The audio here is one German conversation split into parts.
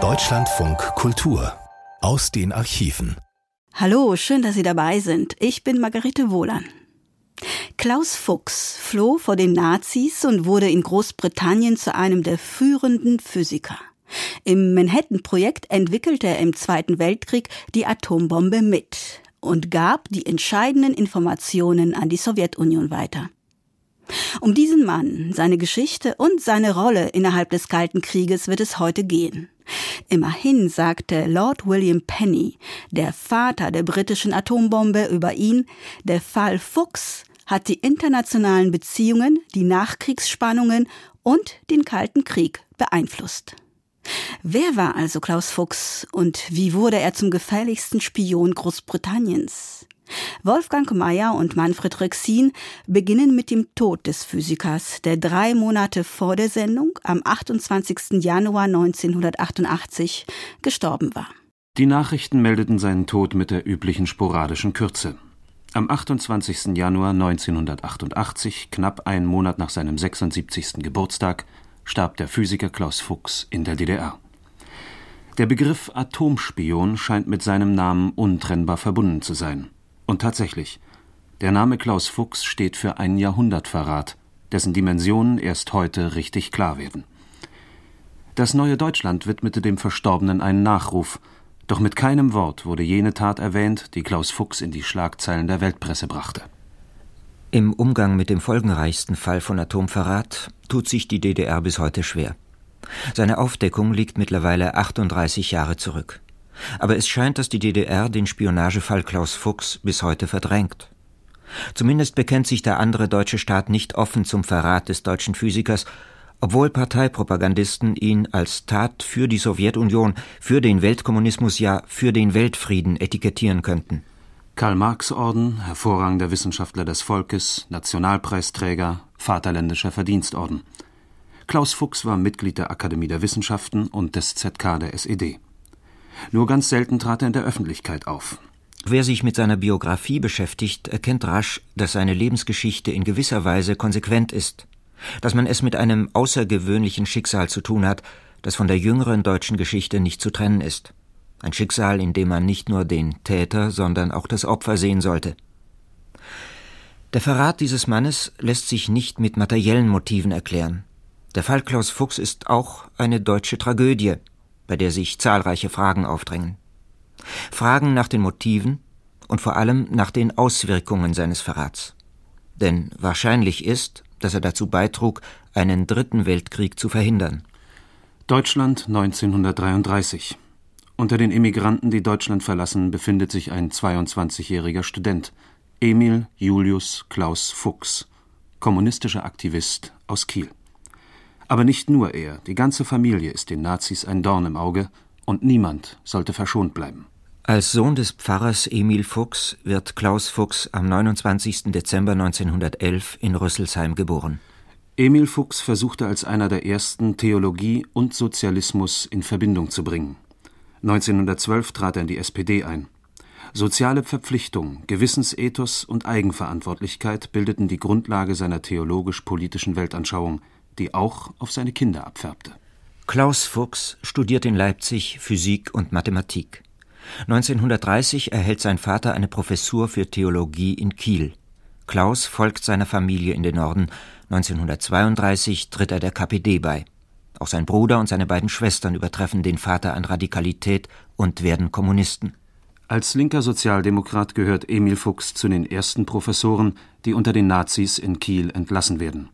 Deutschlandfunk Kultur aus den Archiven. Hallo, schön, dass Sie dabei sind. Ich bin Margarete Wohlan. Klaus Fuchs floh vor den Nazis und wurde in Großbritannien zu einem der führenden Physiker. Im Manhattan-Projekt entwickelte er im Zweiten Weltkrieg die Atombombe mit und gab die entscheidenden Informationen an die Sowjetunion weiter. Um diesen Mann, seine Geschichte und seine Rolle innerhalb des Kalten Krieges wird es heute gehen. Immerhin sagte Lord William Penny, der Vater der britischen Atombombe, über ihn, der Fall Fuchs hat die internationalen Beziehungen, die Nachkriegsspannungen und den Kalten Krieg beeinflusst. Wer war also Klaus Fuchs und wie wurde er zum gefährlichsten Spion Großbritanniens? Wolfgang Mayer und Manfred Rexin beginnen mit dem Tod des Physikers, der drei Monate vor der Sendung am 28. Januar 1988 gestorben war. Die Nachrichten meldeten seinen Tod mit der üblichen sporadischen Kürze. Am 28. Januar 1988, knapp einen Monat nach seinem 76. Geburtstag, starb der Physiker Klaus Fuchs in der DDR. Der Begriff Atomspion scheint mit seinem Namen untrennbar verbunden zu sein. Und tatsächlich, der Name Klaus Fuchs steht für einen Jahrhundertverrat, dessen Dimensionen erst heute richtig klar werden. Das neue Deutschland widmete dem Verstorbenen einen Nachruf, doch mit keinem Wort wurde jene Tat erwähnt, die Klaus Fuchs in die Schlagzeilen der Weltpresse brachte. Im Umgang mit dem folgenreichsten Fall von Atomverrat tut sich die DDR bis heute schwer. Seine Aufdeckung liegt mittlerweile 38 Jahre zurück. Aber es scheint, dass die DDR den Spionagefall Klaus Fuchs bis heute verdrängt. Zumindest bekennt sich der andere deutsche Staat nicht offen zum Verrat des deutschen Physikers, obwohl Parteipropagandisten ihn als Tat für die Sowjetunion, für den Weltkommunismus, ja für den Weltfrieden etikettieren könnten. Karl-Marx-Orden, hervorragender Wissenschaftler des Volkes, Nationalpreisträger, Vaterländischer Verdienstorden. Klaus Fuchs war Mitglied der Akademie der Wissenschaften und des ZK der SED. Nur ganz selten trat er in der Öffentlichkeit auf. Wer sich mit seiner Biografie beschäftigt, erkennt rasch, dass seine Lebensgeschichte in gewisser Weise konsequent ist, dass man es mit einem außergewöhnlichen Schicksal zu tun hat, das von der jüngeren deutschen Geschichte nicht zu trennen ist. Ein Schicksal, in dem man nicht nur den Täter, sondern auch das Opfer sehen sollte. Der Verrat dieses Mannes lässt sich nicht mit materiellen Motiven erklären. Der Fall Klaus Fuchs ist auch eine deutsche Tragödie, bei der sich zahlreiche Fragen aufdrängen. Fragen nach den Motiven und vor allem nach den Auswirkungen seines Verrats. Denn wahrscheinlich ist, dass er dazu beitrug, einen dritten Weltkrieg zu verhindern. Deutschland 1933. Unter den Emigranten, die Deutschland verlassen, befindet sich ein 22-jähriger Student, Emil Julius Klaus Fuchs, kommunistischer Aktivist aus Kiel. Aber nicht nur er, die ganze Familie ist den Nazis ein Dorn im Auge und niemand sollte verschont bleiben. Als Sohn des Pfarrers Emil Fuchs wird Klaus Fuchs am 29. Dezember 1911 in Rüsselsheim geboren. Emil Fuchs versuchte als einer der ersten Theologie und Sozialismus in Verbindung zu bringen. 1912 trat er in die SPD ein. Soziale Verpflichtung, Gewissensethos und Eigenverantwortlichkeit bildeten die Grundlage seiner theologisch-politischen Weltanschauung – die auch auf seine Kinder abfärbte. Klaus Fuchs studiert in Leipzig Physik und Mathematik. 1930 erhält sein Vater eine Professur für Theologie in Kiel. Klaus folgt seiner Familie in den Norden. 1932 tritt er der KPD bei. Auch sein Bruder und seine beiden Schwestern übertreffen den Vater an Radikalität und werden Kommunisten. Als linker Sozialdemokrat gehört Emil Fuchs zu den ersten Professoren, die unter den Nazis in Kiel entlassen werden.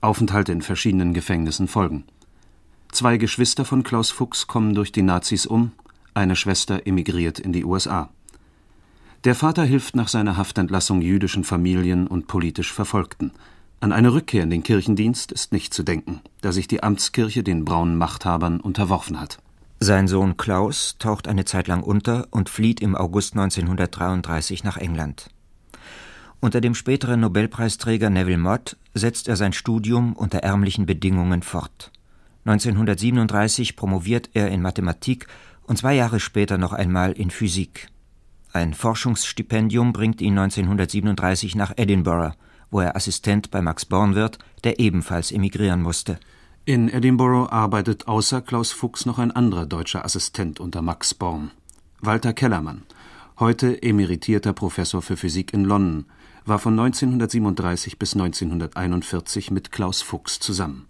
Aufenthalte in verschiedenen Gefängnissen folgen. Zwei Geschwister von Klaus Fuchs kommen durch die Nazis um, eine Schwester emigriert in die USA. Der Vater hilft nach seiner Haftentlassung jüdischen Familien und politisch Verfolgten. An eine Rückkehr in den Kirchendienst ist nicht zu denken, da sich die Amtskirche den braunen Machthabern unterworfen hat. Sein Sohn Klaus taucht eine Zeit lang unter und flieht im August 1933 nach England. Unter dem späteren Nobelpreisträger Neville Mott setzt er sein Studium unter ärmlichen Bedingungen fort. 1937 promoviert er in Mathematik und zwei Jahre später noch einmal in Physik. Ein Forschungsstipendium bringt ihn 1937 nach Edinburgh, wo er Assistent bei Max Born wird, der ebenfalls emigrieren musste. In Edinburgh arbeitet außer Klaus Fuchs noch ein anderer deutscher Assistent unter Max Born, Walter Kellermann, heute emeritierter Professor für Physik in London, war von 1937 bis 1941 mit Klaus Fuchs zusammen.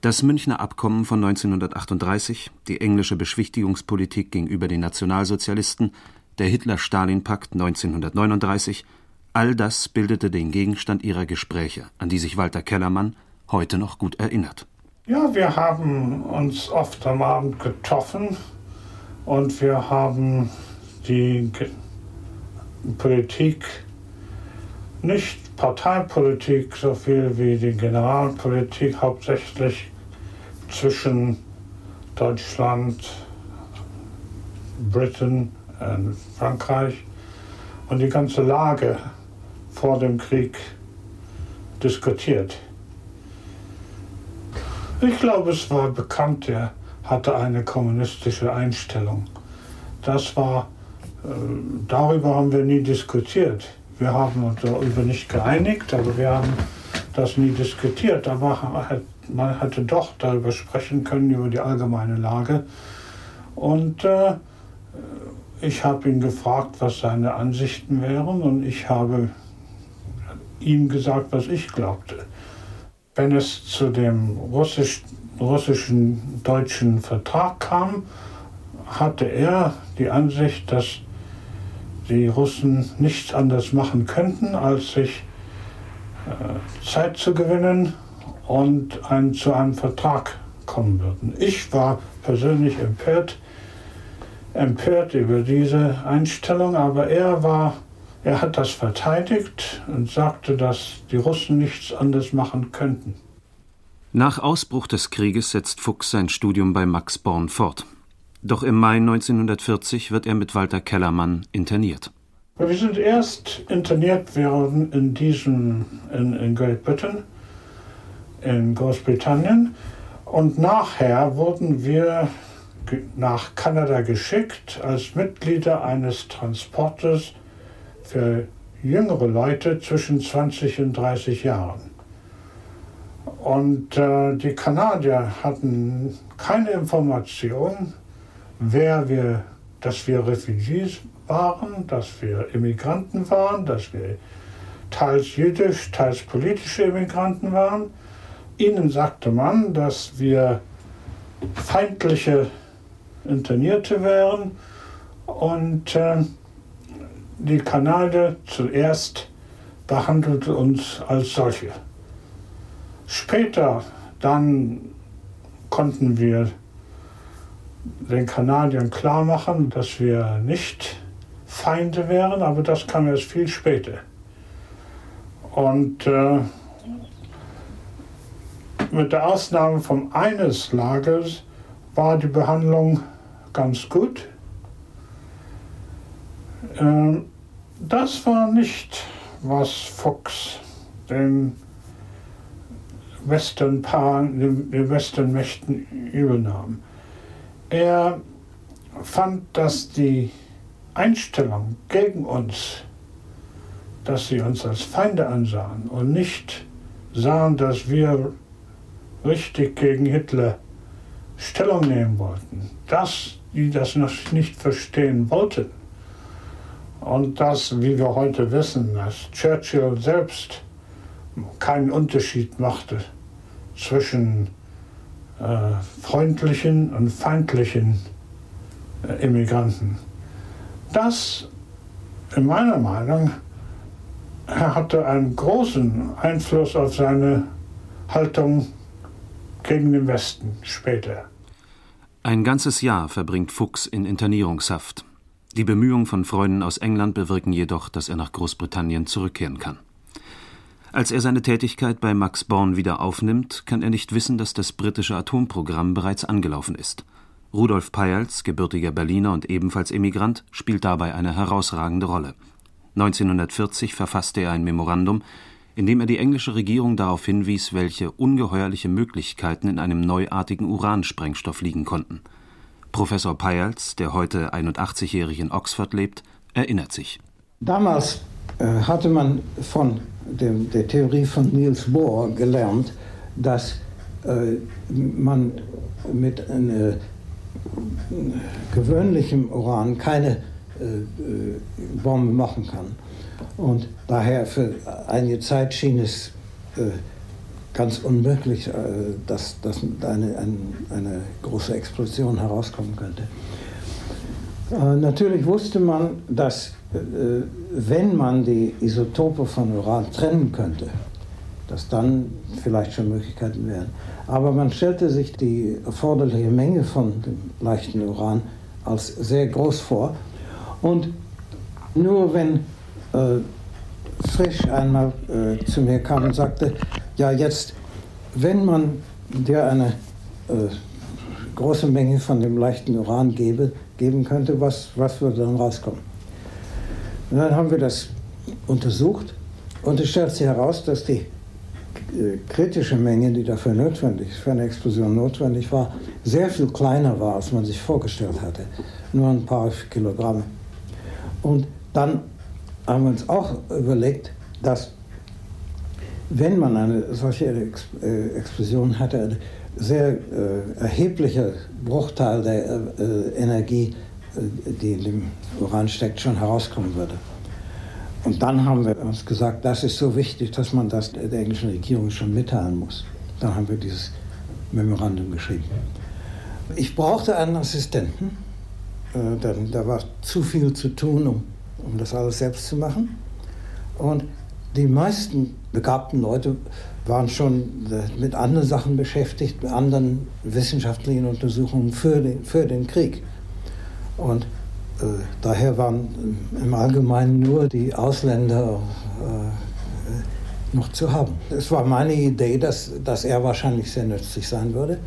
Das Münchner Abkommen von 1938, die englische Beschwichtigungspolitik gegenüber den Nationalsozialisten, der Hitler-Stalin-Pakt 1939, all das bildete den Gegenstand ihrer Gespräche, an die sich Walter Kellermann heute noch gut erinnert. Ja, wir haben uns oft am Abend getroffen und wir haben die Politik, nicht Parteipolitik so viel wie die Generalpolitik, hauptsächlich zwischen Deutschland, Britain und Frankreich und die ganze Lage vor dem Krieg diskutiert. Ich glaube, es war bekannt, er hatte eine kommunistische Einstellung. Das war, darüber haben wir nie diskutiert. Wir haben uns darüber nicht geeinigt, aber wir haben das nie diskutiert. Aber man hätte doch darüber sprechen können, über die allgemeine Lage. Und äh, ich habe ihn gefragt, was seine Ansichten wären und ich habe ihm gesagt, was ich glaubte. Wenn es zu dem russisch, russischen-deutschen Vertrag kam, hatte er die Ansicht, dass die Russen nichts anderes machen könnten, als sich äh, Zeit zu gewinnen und ein, zu einem Vertrag kommen würden. Ich war persönlich empört, empört über diese Einstellung, aber er war, er hat das verteidigt und sagte, dass die Russen nichts anderes machen könnten. Nach Ausbruch des Krieges setzt Fuchs sein Studium bei Max Born fort. Doch im Mai 1940 wird er mit Walter Kellermann interniert. Wir sind erst interniert worden in diesem in, in Great Britain, in Großbritannien, und nachher wurden wir nach Kanada geschickt als Mitglieder eines Transportes für jüngere Leute zwischen 20 und 30 Jahren. Und äh, die Kanadier hatten keine Information, wer wir, dass wir Refugees waren, dass wir Immigranten waren, dass wir teils jüdisch, teils politische Immigranten waren. Ihnen sagte man, dass wir feindliche Internierte wären und äh, die Kanadier zuerst behandelte uns als solche. Später dann konnten wir den Kanadiern klar machen, dass wir nicht Feinde wären, aber das kam erst viel später. Und äh, mit der Ausnahme von eines Lagers war die Behandlung ganz gut. Ähm, das war nicht, was Westernpaaren, den Westernmächten übernahm. Er fand, dass die Einstellung gegen uns, dass sie uns als Feinde ansahen und nicht sahen, dass wir richtig gegen Hitler Stellung nehmen wollten, dass die das noch nicht verstehen wollten. Und das, wie wir heute wissen, dass Churchill selbst keinen Unterschied machte zwischen äh, freundlichen und feindlichen äh, Immigranten. Das, in meiner Meinung, hatte einen großen Einfluss auf seine Haltung gegen den Westen später. Ein ganzes Jahr verbringt Fuchs in Internierungshaft. Die Bemühungen von Freunden aus England bewirken jedoch, dass er nach Großbritannien zurückkehren kann. Als er seine Tätigkeit bei Max Born wieder aufnimmt, kann er nicht wissen, dass das britische Atomprogramm bereits angelaufen ist. Rudolf Peierls, gebürtiger Berliner und ebenfalls Emigrant, spielt dabei eine herausragende Rolle. 1940 verfasste er ein Memorandum, in dem er die englische Regierung darauf hinwies, welche ungeheuerliche Möglichkeiten in einem neuartigen Uransprengstoff liegen konnten. Professor Peierls, der heute 81-jährig in Oxford lebt, erinnert sich. Damals äh, hatte man von dem, der Theorie von Niels Bohr gelernt, dass äh, man mit äh, gewöhnlichem Uran keine äh, äh, Bombe machen kann. Und daher für einige Zeit schien es äh, ganz unmöglich, äh, dass, dass eine, eine, eine, große Explosion herauskommen könnte. Äh, natürlich wusste man, dass äh, wenn man die Isotope von Uran trennen könnte, dass dann vielleicht schon Möglichkeiten wären. Aber man stellte sich die erforderliche Menge von dem leichten Uran als sehr groß vor. Und nur wenn äh, Frisch einmal äh, zu mir kam und sagte, ja jetzt, wenn man dir eine äh, große Menge von dem leichten Uran gebe, geben könnte, was, was würde dann rauskommen? Und dann haben wir das untersucht und es stellt sich heraus, dass die äh, kritische Menge, die dafür notwendig, für eine Explosion notwendig war, sehr viel kleiner war, als man sich vorgestellt hatte. Nur ein paar Kilogramm. Und dann haben wir uns auch überlegt, dass wenn man eine solche äh, Explosion hatte, sehr äh, erheblicher Bruchteil der äh, Energie, äh, die in dem Uran steckt, schon herauskommen würde. Und dann haben wir uns gesagt, das ist so wichtig, dass man das der englischen Regierung schon mitteilen muss. Dann haben wir dieses Memorandum geschrieben. Ich brauchte einen Assistenten, äh, denn da war zu viel zu tun, um, um das alles selbst zu machen. Und die meisten begabten Leute waren schon äh, mit anderen Sachen beschäftigt, mit anderen wissenschaftlichen Untersuchungen für den, für den Krieg. Und äh, daher waren im Allgemeinen nur die Ausländer äh, noch zu haben. Es war meine Idee, dass, dass er wahrscheinlich sehr nützlich sein würde.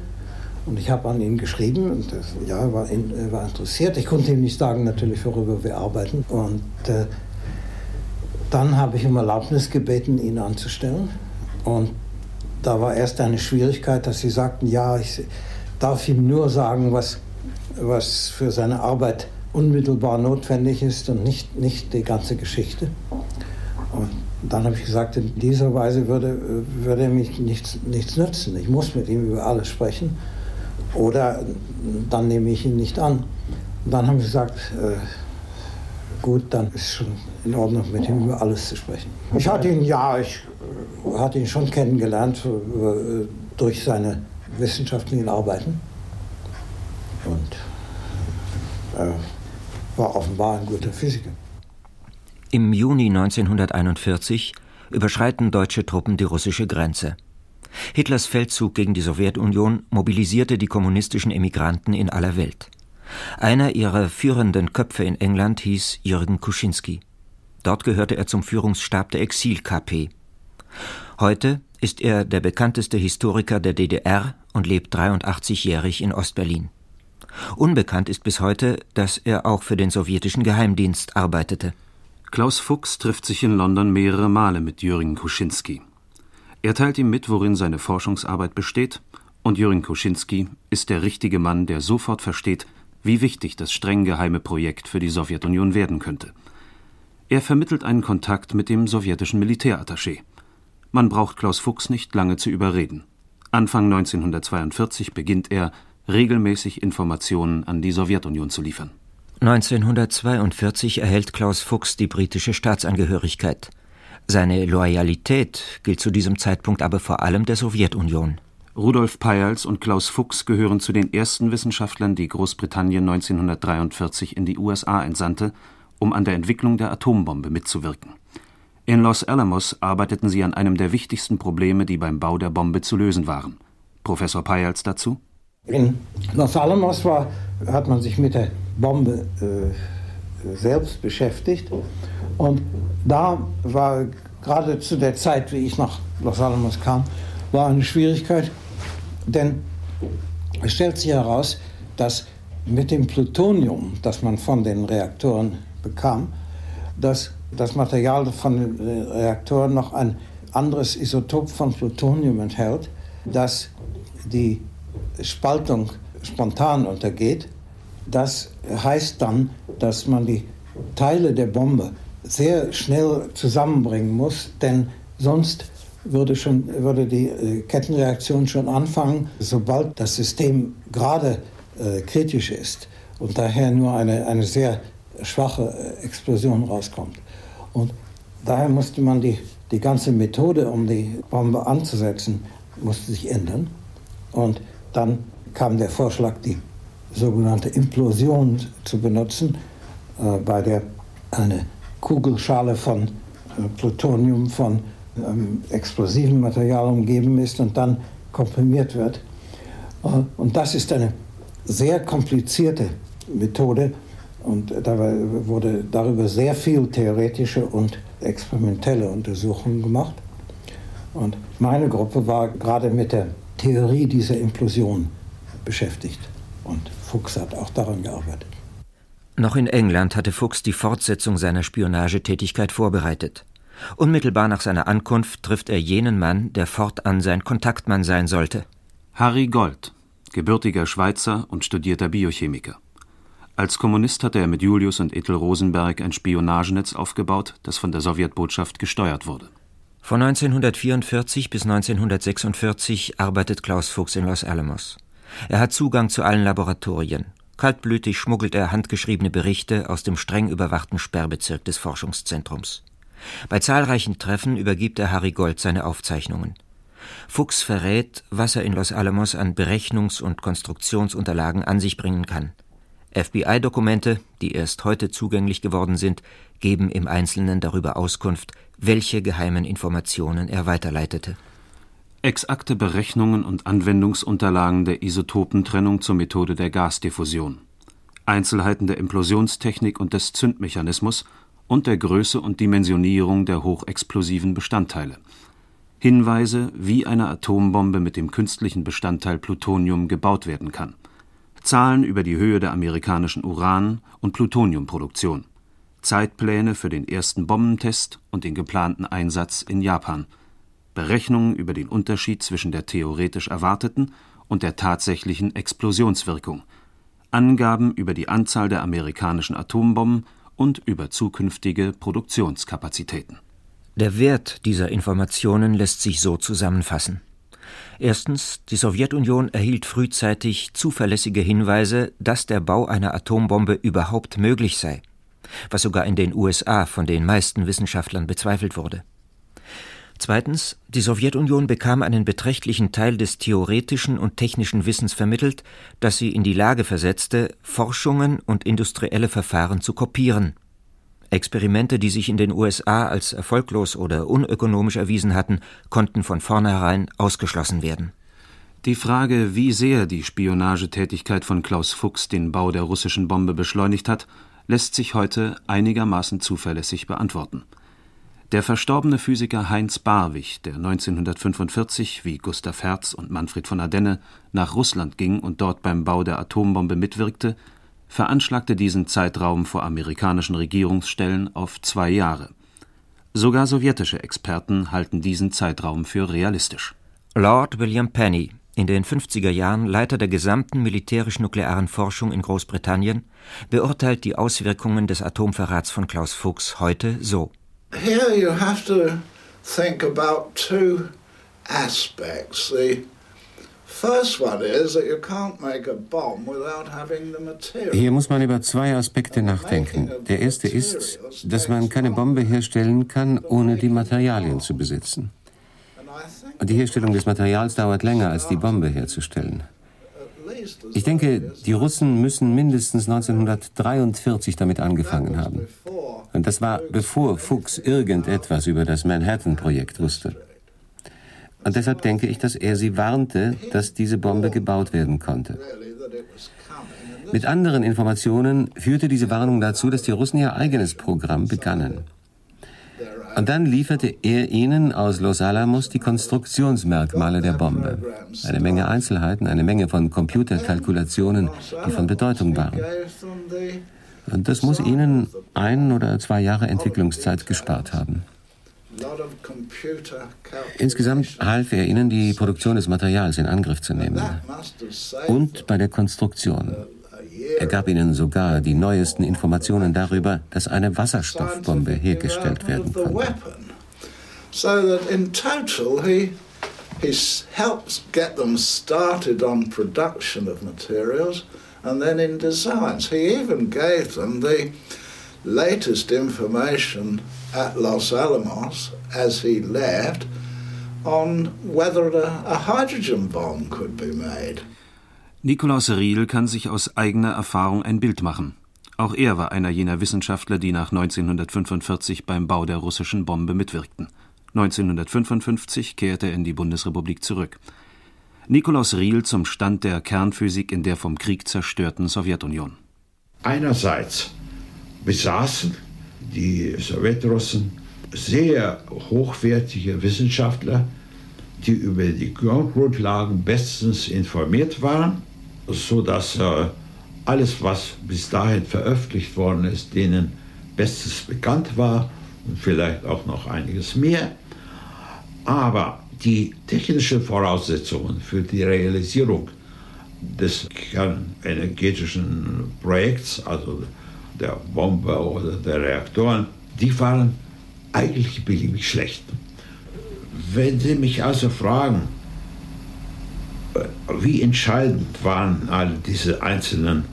Und ich habe an ihn geschrieben und das, ja, war, in, war interessiert. Ich konnte ihm nicht sagen, natürlich, worüber wir arbeiten. Und äh, dann habe ich um Erlaubnis gebeten, ihn anzustellen. Und da war erst eine Schwierigkeit, dass sie sagten, ja, ich darf ihm nur sagen, was, was für seine Arbeit unmittelbar notwendig ist und nicht, nicht die ganze Geschichte. Und dann habe ich gesagt, in dieser Weise würde, würde mich nichts, nichts nützen. Ich muss mit ihm über alles sprechen oder dann nehme ich ihn nicht an. Und dann haben sie gesagt, äh, gut, dann ist schon in Ordnung, mit ihm über alles zu sprechen. Ich hatte ihn, ja, ich äh, hatte ihn schon kennengelernt äh, durch seine wissenschaftlichen Arbeiten. Und äh, war offenbar ein guter Physiker. Im Juni 1941 überschreiten deutsche Truppen die russische Grenze. Hitlers Feldzug gegen die Sowjetunion mobilisierte die kommunistischen Emigranten in aller Welt. Einer ihrer führenden Köpfe in England hieß Jürgen Kuschinski. Dort gehörte er zum Führungsstab der Exil-KP. Heute ist er der bekannteste Historiker der DDR und lebt 83-jährig in Ostberlin. Unbekannt ist bis heute, dass er auch für den sowjetischen Geheimdienst arbeitete. Klaus Fuchs trifft sich in London mehrere Male mit Jürgen Kuschinski. Er teilt ihm mit, worin seine Forschungsarbeit besteht, und Jürgen Kuschinski ist der richtige Mann, der sofort versteht, wie wichtig das streng geheime Projekt für die Sowjetunion werden könnte. Er vermittelt einen Kontakt mit dem sowjetischen Militärattaché. Man braucht Klaus Fuchs nicht lange zu überreden. Anfang 1942 beginnt er, regelmäßig Informationen an die Sowjetunion zu liefern. 1942 erhält Klaus Fuchs die britische Staatsangehörigkeit. Seine Loyalität gilt zu diesem Zeitpunkt aber vor allem der Sowjetunion. Rudolf Peierls und Klaus Fuchs gehören zu den ersten Wissenschaftlern, die Großbritannien 1943 in die USA entsandte, um an der Entwicklung der Atombombe mitzuwirken. In Los Alamos arbeiteten sie an einem der wichtigsten Probleme, die beim Bau der Bombe zu lösen waren. Professor Peierls dazu? In Los Alamos war, hat man sich mit der Bombe äh, selbst beschäftigt. Und da war gerade zu der Zeit, wie ich nach Los Alamos kam, war eine Schwierigkeit, denn es stellt sich heraus, dass mit dem Plutonium, das man von den Reaktoren bekam, dass das Material von den Reaktoren noch ein anderes Isotop von Plutonium enthält, das die Spaltung spontan untergeht. Das heißt dann, dass man die Teile der Bombe sehr schnell zusammenbringen muss, denn sonst würde, schon, würde die äh, Kettenreaktion schon anfangen, sobald das System gerade äh, kritisch ist und daher nur eine, eine sehr schwache äh, Explosion rauskommt. Und daher musste man die, die ganze Methode, um die Bombe anzusetzen, musste sich ändern. Und dann kam der Vorschlag, die sogenannte Implosion zu benutzen, äh, bei der eine Kugelschale von äh, Plutonium von ähm, explosiven Material umgeben ist und dann komprimiert wird. Äh, und das ist eine sehr komplizierte Methode und dabei wurde darüber sehr viel theoretische und experimentelle Untersuchungen gemacht. Und meine Gruppe war gerade mit der Theorie dieser Implosion beschäftigt. Und Fuchs hat auch daran gearbeitet. Noch in England hatte Fuchs die Fortsetzung seiner Spionagetätigkeit vorbereitet. Unmittelbar nach seiner Ankunft trifft er jenen Mann, der fortan sein Kontaktmann sein sollte. Harry Gold, gebürtiger Schweizer und studierter Biochemiker. Als Kommunist hatte er mit Julius und Ethel Rosenberg ein Spionagenetz aufgebaut, das von der Sowjetbotschaft gesteuert wurde. Von 1944 bis 1946 arbeitet Klaus Fuchs in Los Alamos. Er hat Zugang zu allen Laboratorien. Kaltblütig schmuggelt er handgeschriebene Berichte aus dem streng überwachten Sperrbezirk des Forschungszentrums. Bei zahlreichen Treffen übergibt er Harry Gold seine Aufzeichnungen. Fuchs verrät, was er in Los Alamos an Berechnungs- und Konstruktionsunterlagen an sich bringen kann. FBI-Dokumente, die erst heute zugänglich geworden sind, geben im Einzelnen darüber Auskunft, welche geheimen Informationen er weiterleitete. Exakte Berechnungen und Anwendungsunterlagen der Isotopentrennung zur Methode der Gasdiffusion. Einzelheiten der Implosionstechnik und des Zündmechanismus und der Größe und Dimensionierung der hochexplosiven Bestandteile. Hinweise, wie eine Atombombe mit dem künstlichen Bestandteil Plutonium gebaut werden kann. Zahlen über die Höhe der amerikanischen Uran- und Plutoniumproduktion. Zeitpläne für den ersten Bombentest und den geplanten Einsatz in Japan – Berechnungen über den Unterschied zwischen der theoretisch erwarteten und der tatsächlichen Explosionswirkung, Angaben über die Anzahl der amerikanischen Atombomben und über zukünftige Produktionskapazitäten. Der Wert dieser Informationen lässt sich so zusammenfassen. Erstens, die Sowjetunion erhielt frühzeitig zuverlässige Hinweise, dass der Bau einer Atombombe überhaupt möglich sei, was sogar in den USA von den meisten Wissenschaftlern bezweifelt wurde. Zweitens, die Sowjetunion bekam einen beträchtlichen Teil des theoretischen und technischen Wissens vermittelt, das sie in die Lage versetzte, Forschungen und industrielle Verfahren zu kopieren. Experimente, die sich in den USA als erfolglos oder unökonomisch erwiesen hatten, konnten von vornherein ausgeschlossen werden. Die Frage, wie sehr die Spionagetätigkeit von Klaus Fuchs den Bau der russischen Bombe beschleunigt hat, lässt sich heute einigermaßen zuverlässig beantworten. Der verstorbene Physiker Heinz Barwig, der 1945 wie Gustav Hertz und Manfred von Ardenne nach Russland ging und dort beim Bau der Atombombe mitwirkte, veranschlagte diesen Zeitraum vor amerikanischen Regierungsstellen auf zwei Jahre. Sogar sowjetische Experten halten diesen Zeitraum für realistisch. Lord William Penny, in den 50er Jahren Leiter der gesamten militärisch-nuklearen Forschung in Großbritannien, beurteilt die Auswirkungen des Atomverrats von Klaus Fuchs heute so here you have to think about two aspects. The hier muss man über zwei Aspekte nachdenken. Der erste ist, dass man keine Bombe herstellen kann, ohne die Materialien zu besitzen. Und die Herstellung des Materials dauert länger, als die Bombe herzustellen. Ich denke, die Russen müssen mindestens 1943 damit angefangen haben. Und das war bevor Fuchs irgendetwas über das Manhattan-Projekt wusste. Und deshalb denke ich, dass er sie warnte, dass diese Bombe gebaut werden konnte. Mit anderen Informationen führte diese Warnung dazu, dass die Russen ihr eigenes Programm begannen. Und dann lieferte er ihnen aus Los Alamos die Konstruktionsmerkmale der Bombe. Eine Menge Einzelheiten, eine Menge von Computerkalkulationen, die von Bedeutung waren. Und das muss ihnen ein oder zwei Jahre Entwicklungszeit gespart haben. Insgesamt half er ihnen, die Produktion des Materials in Angriff zu nehmen. Und bei der Konstruktion. Er gab ihnen sogar die neuesten Informationen darüber, dass eine Wasserstoffbombe hergestellt werden konnte. So that in total, he, he helped get them started on production of materials and then in designs. He even gave them the latest information at Los Alamos as he left on whether a, a hydrogen bomb could be made. Nikolaus Riel kann sich aus eigener Erfahrung ein Bild machen. Auch er war einer jener Wissenschaftler, die nach 1945 beim Bau der russischen Bombe mitwirkten. 1955 kehrte er in die Bundesrepublik zurück. Nikolaus Riel zum Stand der Kernphysik in der vom Krieg zerstörten Sowjetunion. Einerseits besaßen die Sowjetrussen sehr hochwertige Wissenschaftler, die über die Grundlagen bestens informiert waren, sodass äh, alles, was bis dahin veröffentlicht worden ist, denen bestens bekannt war und vielleicht auch noch einiges mehr. Aber die technischen Voraussetzungen für die Realisierung des kernenergetischen Projekts, also der Bombe oder der Reaktoren, die waren eigentlich beliebig schlecht. Wenn Sie mich also fragen, wie entscheidend waren all diese einzelnen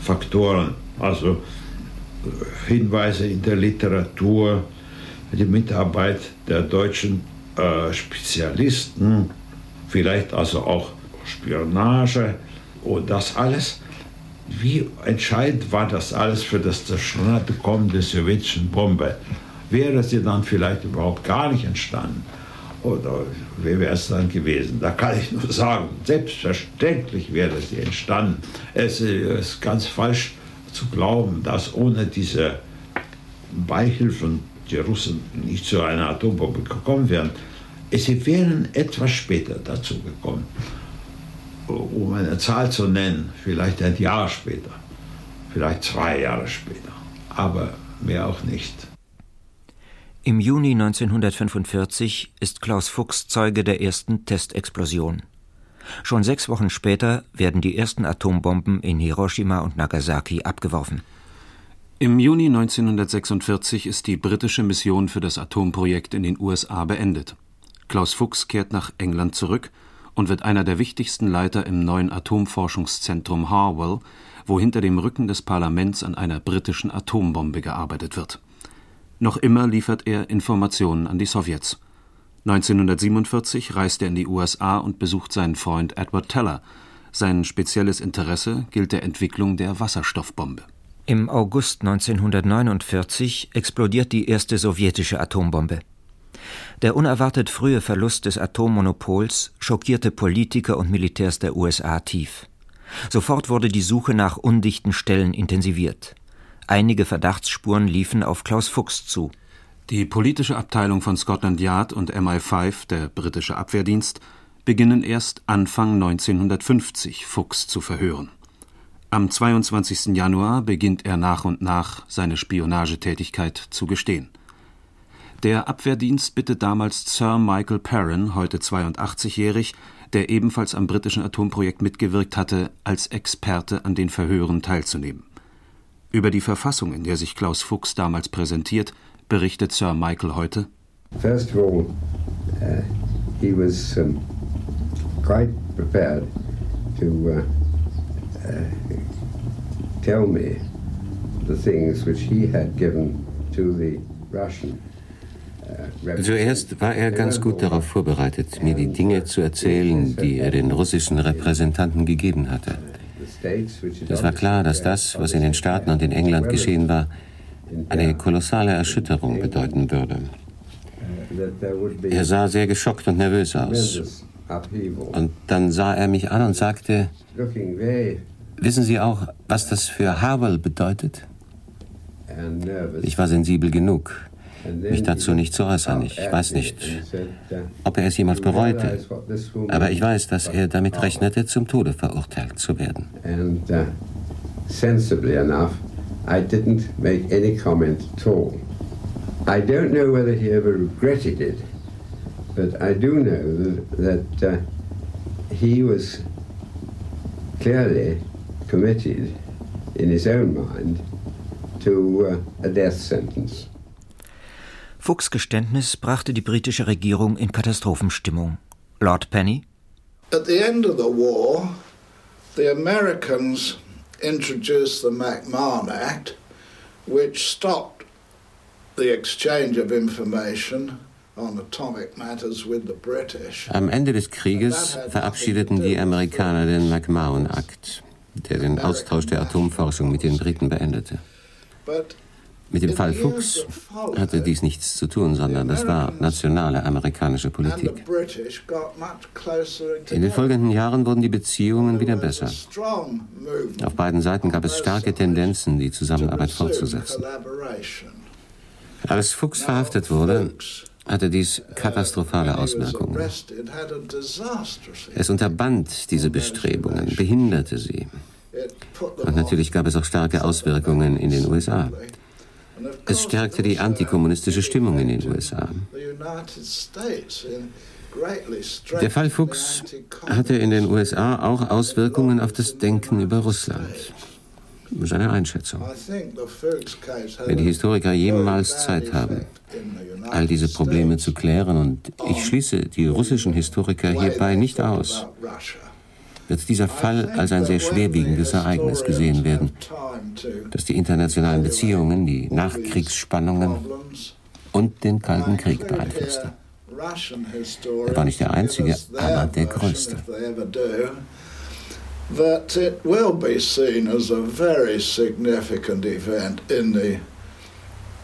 Faktoren, also Hinweise in der Literatur, die Mitarbeit der deutschen äh, Spezialisten, vielleicht also auch Spionage und das alles. Wie entscheidend war das alles für das zustande kommen der sowjetischen Bombe? Wäre sie dann vielleicht überhaupt gar nicht entstanden? Oder wie wäre es dann gewesen? Da kann ich nur sagen, selbstverständlich wäre sie entstanden. Es ist ganz falsch zu glauben, dass ohne diese Beihilfen die Russen nicht zu einer Atombombe gekommen wären. Sie wären etwas später dazu gekommen, um eine Zahl zu nennen, vielleicht ein Jahr später, vielleicht zwei Jahre später, aber mehr auch nicht. Im Juni 1945 ist Klaus Fuchs Zeuge der ersten Testexplosion. Schon sechs Wochen später werden die ersten Atombomben in Hiroshima und Nagasaki abgeworfen. Im Juni 1946 ist die britische Mission für das Atomprojekt in den USA beendet. Klaus Fuchs kehrt nach England zurück und wird einer der wichtigsten Leiter im neuen Atomforschungszentrum Harwell, wo hinter dem Rücken des Parlaments an einer britischen Atombombe gearbeitet wird. Noch immer liefert er Informationen an die Sowjets. 1947 reist er in die USA und besucht seinen Freund Edward Teller. Sein spezielles Interesse gilt der Entwicklung der Wasserstoffbombe. Im August 1949 explodiert die erste sowjetische Atombombe. Der unerwartet frühe Verlust des Atommonopols schockierte Politiker und Militärs der USA tief. Sofort wurde die Suche nach undichten Stellen intensiviert. Einige Verdachtsspuren liefen auf Klaus Fuchs zu. Die politische Abteilung von Scotland Yard und MI5, der britische Abwehrdienst, beginnen erst Anfang 1950 Fuchs zu verhören. Am 22. Januar beginnt er nach und nach seine Spionagetätigkeit zu gestehen. Der Abwehrdienst bittet damals Sir Michael Perrin, heute 82-jährig, der ebenfalls am britischen Atomprojekt mitgewirkt hatte, als Experte an den Verhören teilzunehmen. Über die Verfassung, in der sich Klaus Fuchs damals präsentiert, berichtet Sir Michael heute. First of all, uh, he was um, quite prepared to uh, uh, tell me the things which he had given to the Russian Zuerst war er ganz gut darauf vorbereitet, mir die Dinge zu erzählen, die er den russischen Repräsentanten gegeben hatte. Es war klar, dass das, was in den Staaten und in England geschehen war, eine kolossale Erschütterung bedeuten würde. Er sah sehr geschockt und nervös aus. Und dann sah er mich an und sagte, wissen Sie auch, was das für Harwell bedeutet? Ich war sensibel genug, mich dazu nicht zu äußern. Ich weiß nicht, ob er es jemals bereute. Aber ich weiß, dass er damit rechnete, zum Tode verurteilt zu werden. And, uh, sensibly enough, I didn't make any comment at all. I don't know whether he ever regretted it, but I do uh, he was clearly committed in his own mind to uh, a death sentence. Fuchs Geständnis brachte die britische Regierung in Katastrophenstimmung. Lord Penny At the end of the war, the Americans introduced the McMahon Act, which stopped the exchange of information Am Ende des Krieges verabschiedeten die Amerikaner den McMahon-Akt, der den Austausch der Atomforschung mit den Briten beendete. Mit dem Fall Fuchs hatte dies nichts zu tun, sondern das war nationale amerikanische Politik. In den folgenden Jahren wurden die Beziehungen wieder besser. Auf beiden Seiten gab es starke Tendenzen, die Zusammenarbeit fortzusetzen. Als Fuchs verhaftet wurde, hatte dies katastrophale Auswirkungen. Es unterband diese Bestrebungen, behinderte sie. Und natürlich gab es auch starke Auswirkungen in den USA. Es stärkte die antikommunistische Stimmung in den USA. Der Fall Fuchs hatte in den USA auch Auswirkungen auf das Denken über Russland. Seine Einschätzung. Wenn die Historiker jemals Zeit haben, all diese Probleme zu klären, und ich schließe die russischen Historiker hierbei nicht aus, wird dieser Fall als ein sehr schwerwiegendes Ereignis gesehen werden, das die internationalen Beziehungen, die Nachkriegsspannungen und den Kalten Krieg beeinflusste. Er war nicht der einzige, aber der größte. That it will be seen as a very significant event in the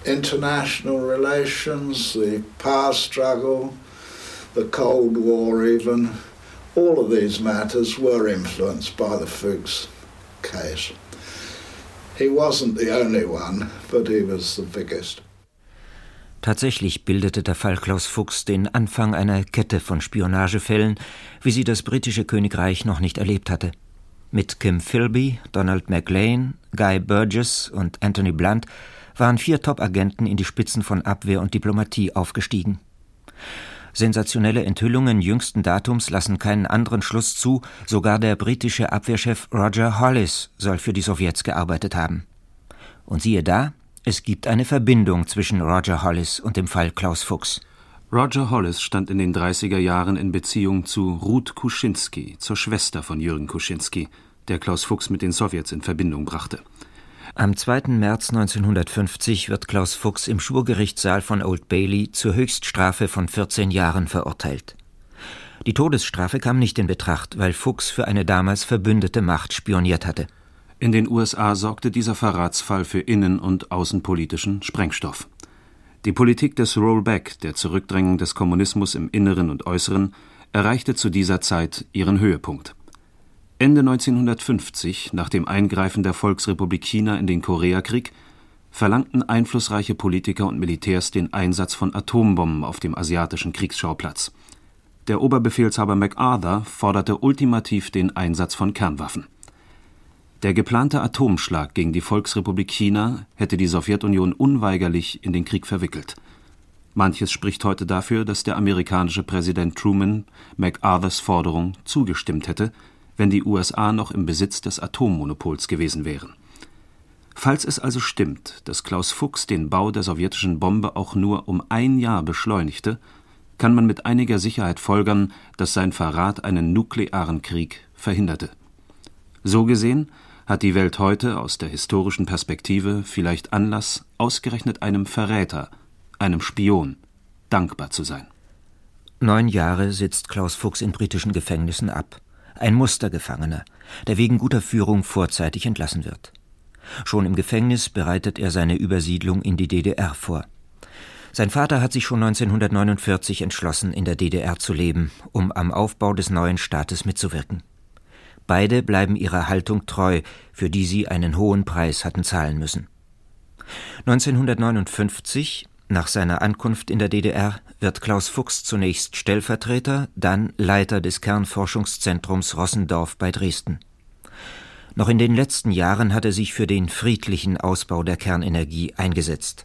international relations, the power struggle, the Cold War, even. All of these matters were influenced by the Fuchs case. He wasn't the only one, but he was the biggest. Tatsächlich bildete der Fall Klaus Fuchs den Anfang einer Kette von Spionagefällen, wie sie das britische Königreich noch nicht erlebt hatte. Mit Kim Philby, Donald MacLean, Guy Burgess und Anthony Blunt waren vier Top-Agenten in die Spitzen von Abwehr und Diplomatie aufgestiegen. Sensationelle Enthüllungen jüngsten Datums lassen keinen anderen Schluss zu, sogar der britische Abwehrchef Roger Hollis soll für die Sowjets gearbeitet haben. Und siehe da, es gibt eine Verbindung zwischen Roger Hollis und dem Fall Klaus Fuchs. Roger Hollis stand in den 30er Jahren in Beziehung zu Ruth Kuschinski, zur Schwester von Jürgen Kuschinski, der Klaus Fuchs mit den Sowjets in Verbindung brachte. Am 2. März 1950 wird Klaus Fuchs im Schwurgerichtssaal von Old Bailey zur Höchststrafe von 14 Jahren verurteilt. Die Todesstrafe kam nicht in Betracht, weil Fuchs für eine damals verbündete Macht spioniert hatte. In den USA sorgte dieser Verratsfall für innen- und außenpolitischen Sprengstoff. Die Politik des Rollback, der Zurückdrängung des Kommunismus im Inneren und Äußeren, erreichte zu dieser Zeit ihren Höhepunkt. Ende 1950, nach dem Eingreifen der Volksrepublik China in den Koreakrieg, verlangten einflussreiche Politiker und Militärs den Einsatz von Atombomben auf dem asiatischen Kriegsschauplatz. Der Oberbefehlshaber MacArthur forderte ultimativ den Einsatz von Kernwaffen. Der geplante Atomschlag gegen die Volksrepublik China hätte die Sowjetunion unweigerlich in den Krieg verwickelt. Manches spricht heute dafür, dass der amerikanische Präsident Truman MacArthurs Forderung zugestimmt hätte wenn die USA noch im Besitz des Atommonopols gewesen wären. Falls es also stimmt, dass Klaus Fuchs den Bau der sowjetischen Bombe auch nur um ein Jahr beschleunigte, kann man mit einiger Sicherheit folgern, dass sein Verrat einen nuklearen Krieg verhinderte. So gesehen hat die Welt heute aus der historischen Perspektive vielleicht Anlass, ausgerechnet einem Verräter, einem Spion, dankbar zu sein. Neun Jahre sitzt Klaus Fuchs in britischen Gefängnissen ab ein Mustergefangener, der wegen guter Führung vorzeitig entlassen wird. Schon im Gefängnis bereitet er seine Übersiedlung in die DDR vor. Sein Vater hat sich schon 1949 entschlossen, in der DDR zu leben, um am Aufbau des neuen Staates mitzuwirken. Beide bleiben ihrer Haltung treu, für die sie einen hohen Preis hatten zahlen müssen. 1959 nach seiner Ankunft in der DDR wird Klaus Fuchs zunächst Stellvertreter, dann Leiter des Kernforschungszentrums Rossendorf bei Dresden. Noch in den letzten Jahren hat er sich für den friedlichen Ausbau der Kernenergie eingesetzt.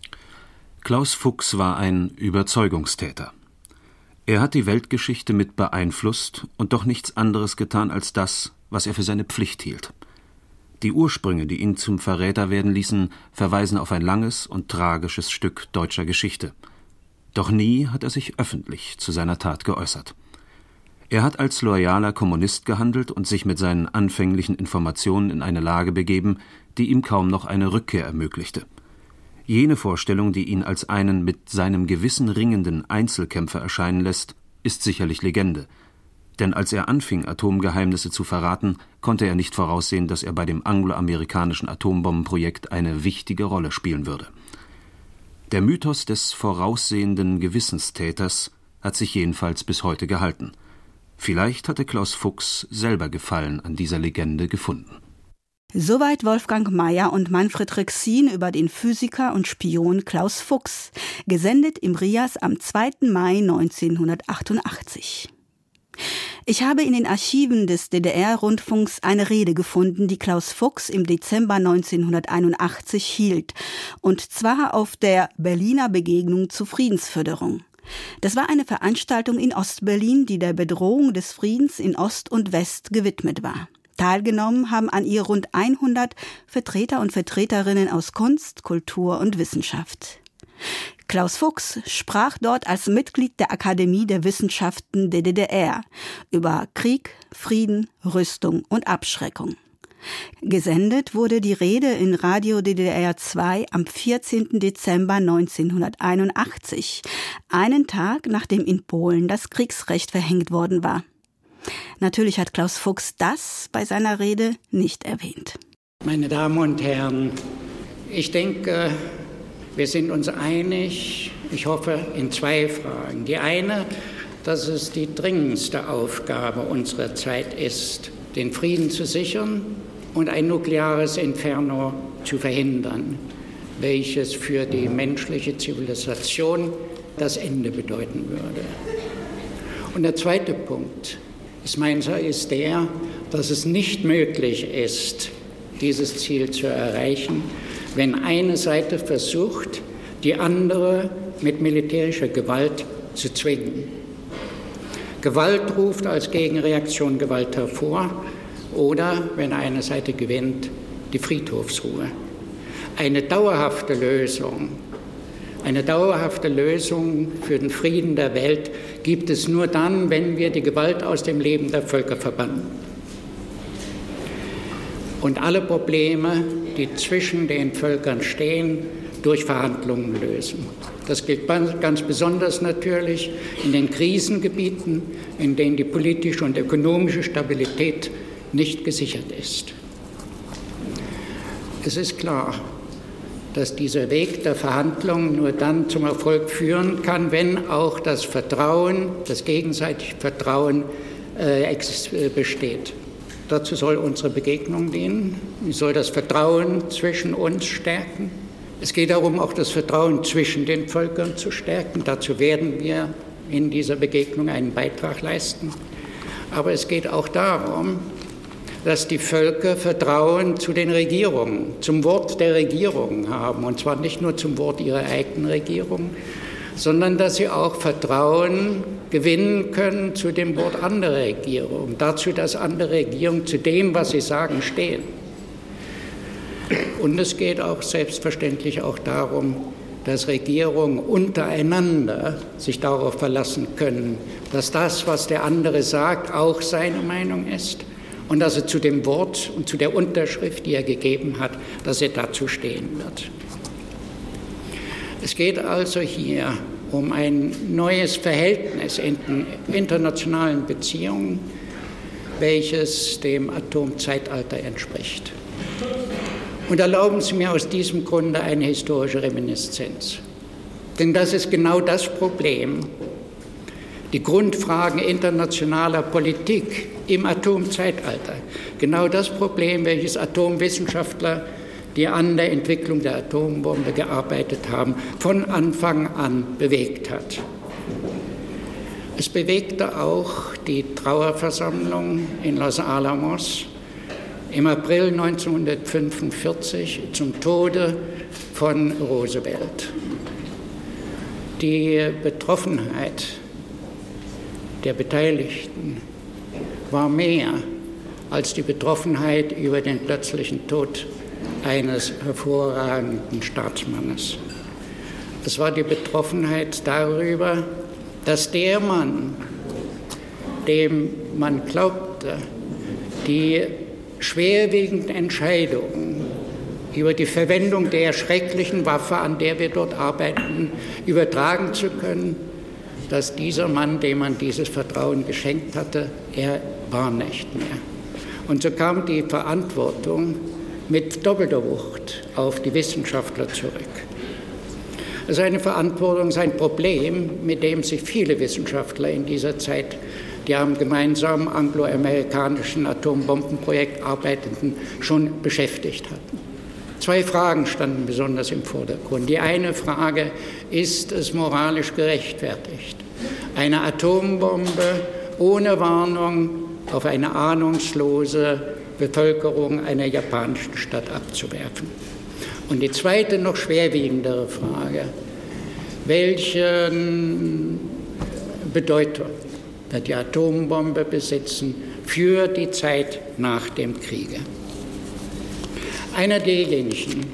Klaus Fuchs war ein Überzeugungstäter. Er hat die Weltgeschichte mit beeinflusst und doch nichts anderes getan als das, was er für seine Pflicht hielt. Die Ursprünge, die ihn zum Verräter werden ließen, verweisen auf ein langes und tragisches Stück deutscher Geschichte. Doch nie hat er sich öffentlich zu seiner Tat geäußert. Er hat als loyaler Kommunist gehandelt und sich mit seinen anfänglichen Informationen in eine Lage begeben, die ihm kaum noch eine Rückkehr ermöglichte. Jene Vorstellung, die ihn als einen mit seinem Gewissen ringenden Einzelkämpfer erscheinen lässt, ist sicherlich Legende. Denn als er anfing, Atomgeheimnisse zu verraten, konnte er nicht voraussehen, dass er bei dem angloamerikanischen Atombombenprojekt eine wichtige Rolle spielen würde. Der Mythos des voraussehenden Gewissenstäters hat sich jedenfalls bis heute gehalten. Vielleicht hatte Klaus Fuchs selber Gefallen an dieser Legende gefunden. Soweit Wolfgang Mayer und Manfred Rexin über den Physiker und Spion Klaus Fuchs, gesendet im Rias am 2. Mai 1988. Ich habe in den Archiven des DDR-Rundfunks eine Rede gefunden, die Klaus Fuchs im Dezember 1981 hielt, und zwar auf der Berliner Begegnung zur Friedensförderung. Das war eine Veranstaltung in Ostberlin, die der Bedrohung des Friedens in Ost und West gewidmet war. Teilgenommen haben an ihr rund 100 Vertreter und Vertreterinnen aus Kunst, Kultur und Wissenschaft. Klaus Fuchs sprach dort als Mitglied der Akademie der Wissenschaften der DDR über Krieg, Frieden, Rüstung und Abschreckung. Gesendet wurde die Rede in Radio DDR 2 am 14. Dezember 1981, einen Tag nachdem in Polen das Kriegsrecht verhängt worden war. Natürlich hat Klaus Fuchs das bei seiner Rede nicht erwähnt. Meine Damen und Herren, ich denke, wir sind uns einig, ich hoffe, in zwei Fragen. Die eine, dass es die dringendste Aufgabe unserer Zeit ist, den Frieden zu sichern und ein nukleares Inferno zu verhindern, welches für die menschliche Zivilisation das Ende bedeuten würde. Und der zweite Punkt, ist meiner ist der, dass es nicht möglich ist, dieses Ziel zu erreichen, wenn eine Seite versucht, die andere mit militärischer Gewalt zu zwingen. Gewalt ruft als Gegenreaktion Gewalt hervor oder, wenn eine Seite gewinnt, die Friedhofsruhe. Eine dauerhafte Lösung eine dauerhafte Lösung für den Frieden der Welt gibt es nur dann, wenn wir die Gewalt aus dem Leben der Völker verbannen. Und alle Probleme, die zwischen den Völkern stehen, durch Verhandlungen lösen. Das gilt ganz besonders natürlich in den Krisengebieten, in denen die politische und ökonomische Stabilität nicht gesichert ist. Es ist klar, dass dieser Weg der Verhandlungen nur dann zum Erfolg führen kann, wenn auch das Vertrauen, das gegenseitige Vertrauen äh, äh, besteht. Dazu soll unsere Begegnung dienen. Sie soll das Vertrauen zwischen uns stärken. Es geht darum, auch das Vertrauen zwischen den Völkern zu stärken. Dazu werden wir in dieser Begegnung einen Beitrag leisten. Aber es geht auch darum, dass die Völker Vertrauen zu den Regierungen, zum Wort der Regierungen haben. Und zwar nicht nur zum Wort ihrer eigenen Regierung, sondern dass sie auch Vertrauen gewinnen können zu dem Wort anderer Regierungen, dazu, dass andere Regierungen zu dem, was sie sagen, stehen. Und es geht auch selbstverständlich auch darum, dass Regierungen untereinander sich darauf verlassen können, dass das, was der andere sagt, auch seine Meinung ist und dass er zu dem Wort und zu der Unterschrift, die er gegeben hat, dass er dazu stehen wird. Es geht also hier um ein neues Verhältnis in internationalen Beziehungen, welches dem Atomzeitalter entspricht. Und erlauben Sie mir aus diesem Grunde eine historische Reminiszenz. Denn das ist genau das Problem, die Grundfragen internationaler Politik im Atomzeitalter. Genau das Problem, welches Atomwissenschaftler, die an der Entwicklung der Atombombe gearbeitet haben, von Anfang an bewegt hat. Es bewegte auch die Trauerversammlung in Los Alamos im April 1945 zum Tode von Roosevelt. Die Betroffenheit der Beteiligten war mehr als die Betroffenheit über den plötzlichen Tod eines hervorragenden Staatsmannes. Das war die Betroffenheit darüber, dass der Mann, dem man glaubte, die schwerwiegenden Entscheidungen über die Verwendung der schrecklichen Waffe, an der wir dort arbeiten, übertragen zu können, dass dieser Mann, dem man dieses Vertrauen geschenkt hatte, er war nicht mehr. Und so kam die Verantwortung mit doppelter Wucht auf die Wissenschaftler zurück. Es ist eine Verantwortung, ein Problem, mit dem sich viele Wissenschaftler in dieser Zeit, die am gemeinsamen angloamerikanischen Atombombenprojekt arbeiteten, schon beschäftigt hatten. Zwei Fragen standen besonders im Vordergrund. Die eine Frage, ist es moralisch gerechtfertigt, eine Atombombe ohne Warnung auf eine ahnungslose Bevölkerung einer japanischen Stadt abzuwerfen? Und die zweite, noch schwerwiegendere Frage, welche Bedeutung wird die Atombombe besitzen für die Zeit nach dem Kriege? Einer derjenigen,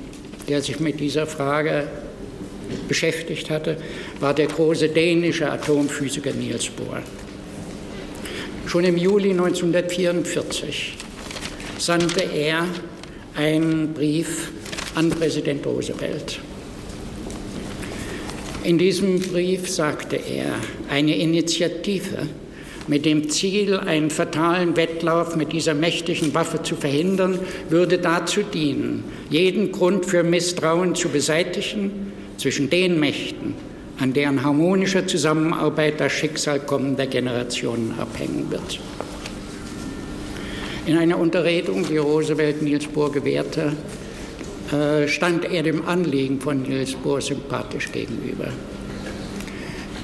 der sich mit dieser Frage beschäftigt hatte, war der große dänische Atomphysiker Niels Bohr. Schon im Juli 1944 sandte er einen Brief an Präsident Roosevelt. In diesem Brief sagte er, eine Initiative mit dem Ziel, einen fatalen Wettlauf mit dieser mächtigen Waffe zu verhindern, würde dazu dienen, jeden Grund für Misstrauen zu beseitigen zwischen den Mächten, an deren harmonischer Zusammenarbeit das Schicksal kommender Generationen abhängen wird. In einer Unterredung, die Roosevelt Niels Bohr gewährte, äh, stand er dem Anliegen von Niels Bohr sympathisch gegenüber.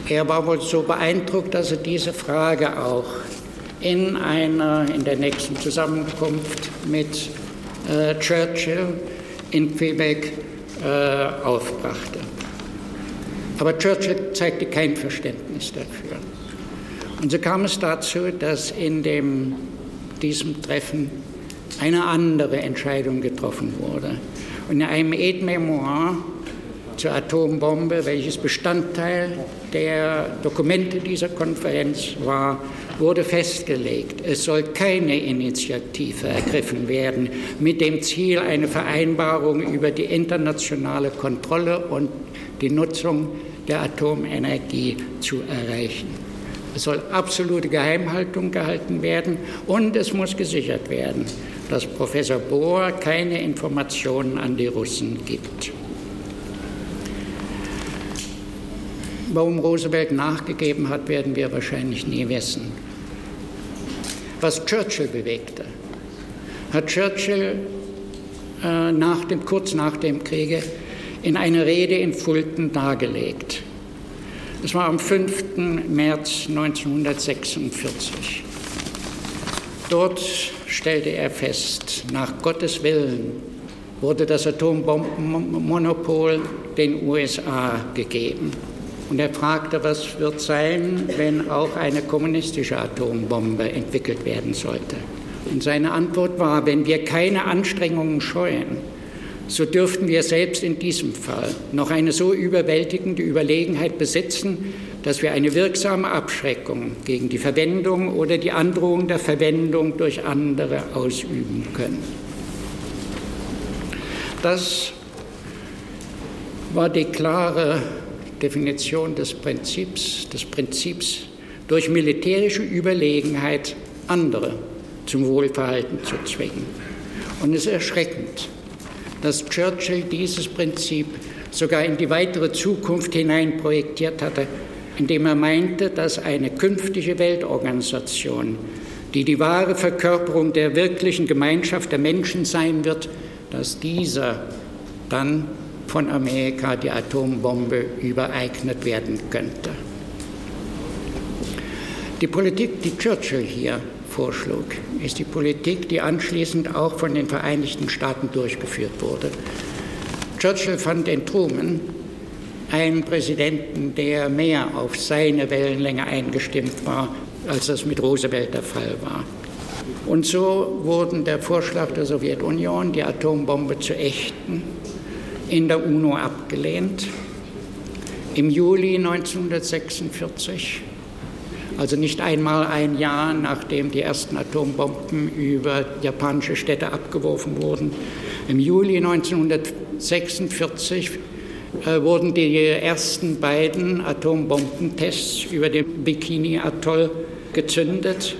Er war wohl so beeindruckt, dass er diese Frage auch in einer, in der nächsten Zusammenkunft mit äh, Churchill in Quebec äh, aufbrachte. Aber Churchill zeigte kein Verständnis dafür. Und so kam es dazu, dass in dem, diesem Treffen eine andere Entscheidung getroffen wurde. Und in einem Aide-Memoir zur Atombombe, welches Bestandteil der Dokumente dieser Konferenz war, wurde festgelegt, es soll keine Initiative ergriffen werden mit dem Ziel, eine Vereinbarung über die internationale Kontrolle und die Nutzung der Atomenergie zu erreichen. Es soll absolute Geheimhaltung gehalten werden und es muss gesichert werden, dass Professor Bohr keine Informationen an die Russen gibt. Warum Roosevelt nachgegeben hat, werden wir wahrscheinlich nie wissen. Was Churchill bewegte, hat Churchill äh, nach dem, kurz nach dem Kriege in einer Rede in Fulton dargelegt. Es war am 5. März 1946. Dort stellte er fest, nach Gottes Willen wurde das Atombombenmonopol den USA gegeben. Und er fragte, was wird sein, wenn auch eine kommunistische Atombombe entwickelt werden sollte. Und seine Antwort war, wenn wir keine Anstrengungen scheuen, so dürften wir selbst in diesem Fall noch eine so überwältigende Überlegenheit besitzen, dass wir eine wirksame Abschreckung gegen die Verwendung oder die Androhung der Verwendung durch andere ausüben können. Das war die klare Definition des Prinzips, des Prinzips durch militärische Überlegenheit andere zum Wohlverhalten zu zwingen. Und es ist erschreckend, dass Churchill dieses Prinzip sogar in die weitere Zukunft hinein projektiert hatte, indem er meinte, dass eine künftige Weltorganisation, die die wahre Verkörperung der wirklichen Gemeinschaft der Menschen sein wird, dass dieser dann von Amerika die Atombombe übereignet werden könnte. Die Politik, die Churchill hier vorschlug, ist die Politik, die anschließend auch von den Vereinigten Staaten durchgeführt wurde. Churchill fand in Truman einen Präsidenten, der mehr auf seine Wellenlänge eingestimmt war, als das mit Roosevelt der Fall war. Und so wurden der Vorschlag der Sowjetunion, die Atombombe zu ächten, in der UNO abgelehnt. im Juli 1946, also nicht einmal ein Jahr nachdem die ersten Atombomben über japanische Städte abgeworfen wurden, im Juli 1946 äh, wurden die ersten beiden Atombombentests über den Bikini-Atoll gezündet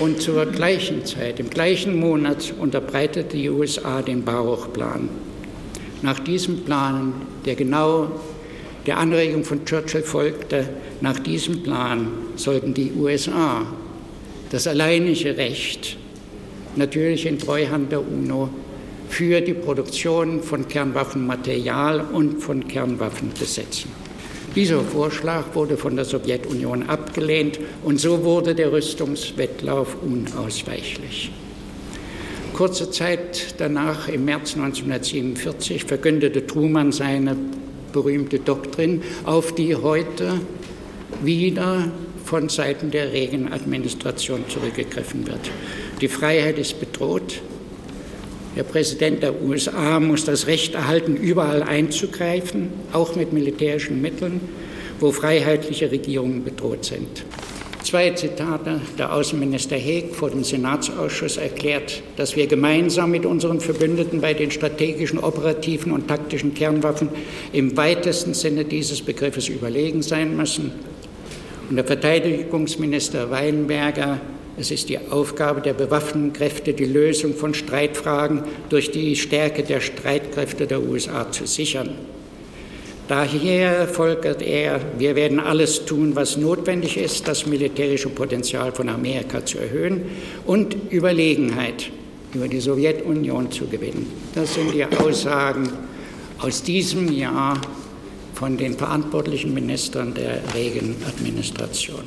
und zur gleichen Zeit, im gleichen Monat, unterbreitete die USA den Baruch-Plan. Nach diesem Plan, der genau der Anregung von Churchill folgte, nach diesem Plan sollten die USA das alleinige Recht, natürlich in Treuhand der UNO, für die Produktion von Kernwaffenmaterial und von Kernwaffen besetzen. Dieser Vorschlag wurde von der Sowjetunion abgelehnt und so wurde der Rüstungswettlauf unausweichlich. Kurze Zeit danach, im März 1947, verkündete Truman seine berühmte Doktrin, auf die heute wieder von Seiten der Reagan-Administration zurückgegriffen wird. Die Freiheit ist bedroht, der Präsident der USA muss das Recht erhalten, überall einzugreifen, auch mit militärischen Mitteln, wo freiheitliche Regierungen bedroht sind. Zwei Zitate. Der Außenminister Haig vor dem Senatsausschuss erklärt, dass wir gemeinsam mit unseren Verbündeten bei den strategischen, operativen und taktischen Kernwaffen im weitesten Sinne dieses Begriffes überlegen sein müssen. Und der Verteidigungsminister Weinberger es ist die Aufgabe der bewaffneten Kräfte, die Lösung von Streitfragen durch die Stärke der Streitkräfte der USA zu sichern. Daher folgert er, wir werden alles tun, was notwendig ist, das militärische Potenzial von Amerika zu erhöhen und Überlegenheit über die Sowjetunion zu gewinnen. Das sind die Aussagen aus diesem Jahr von den verantwortlichen Ministern der Reagan-Administration.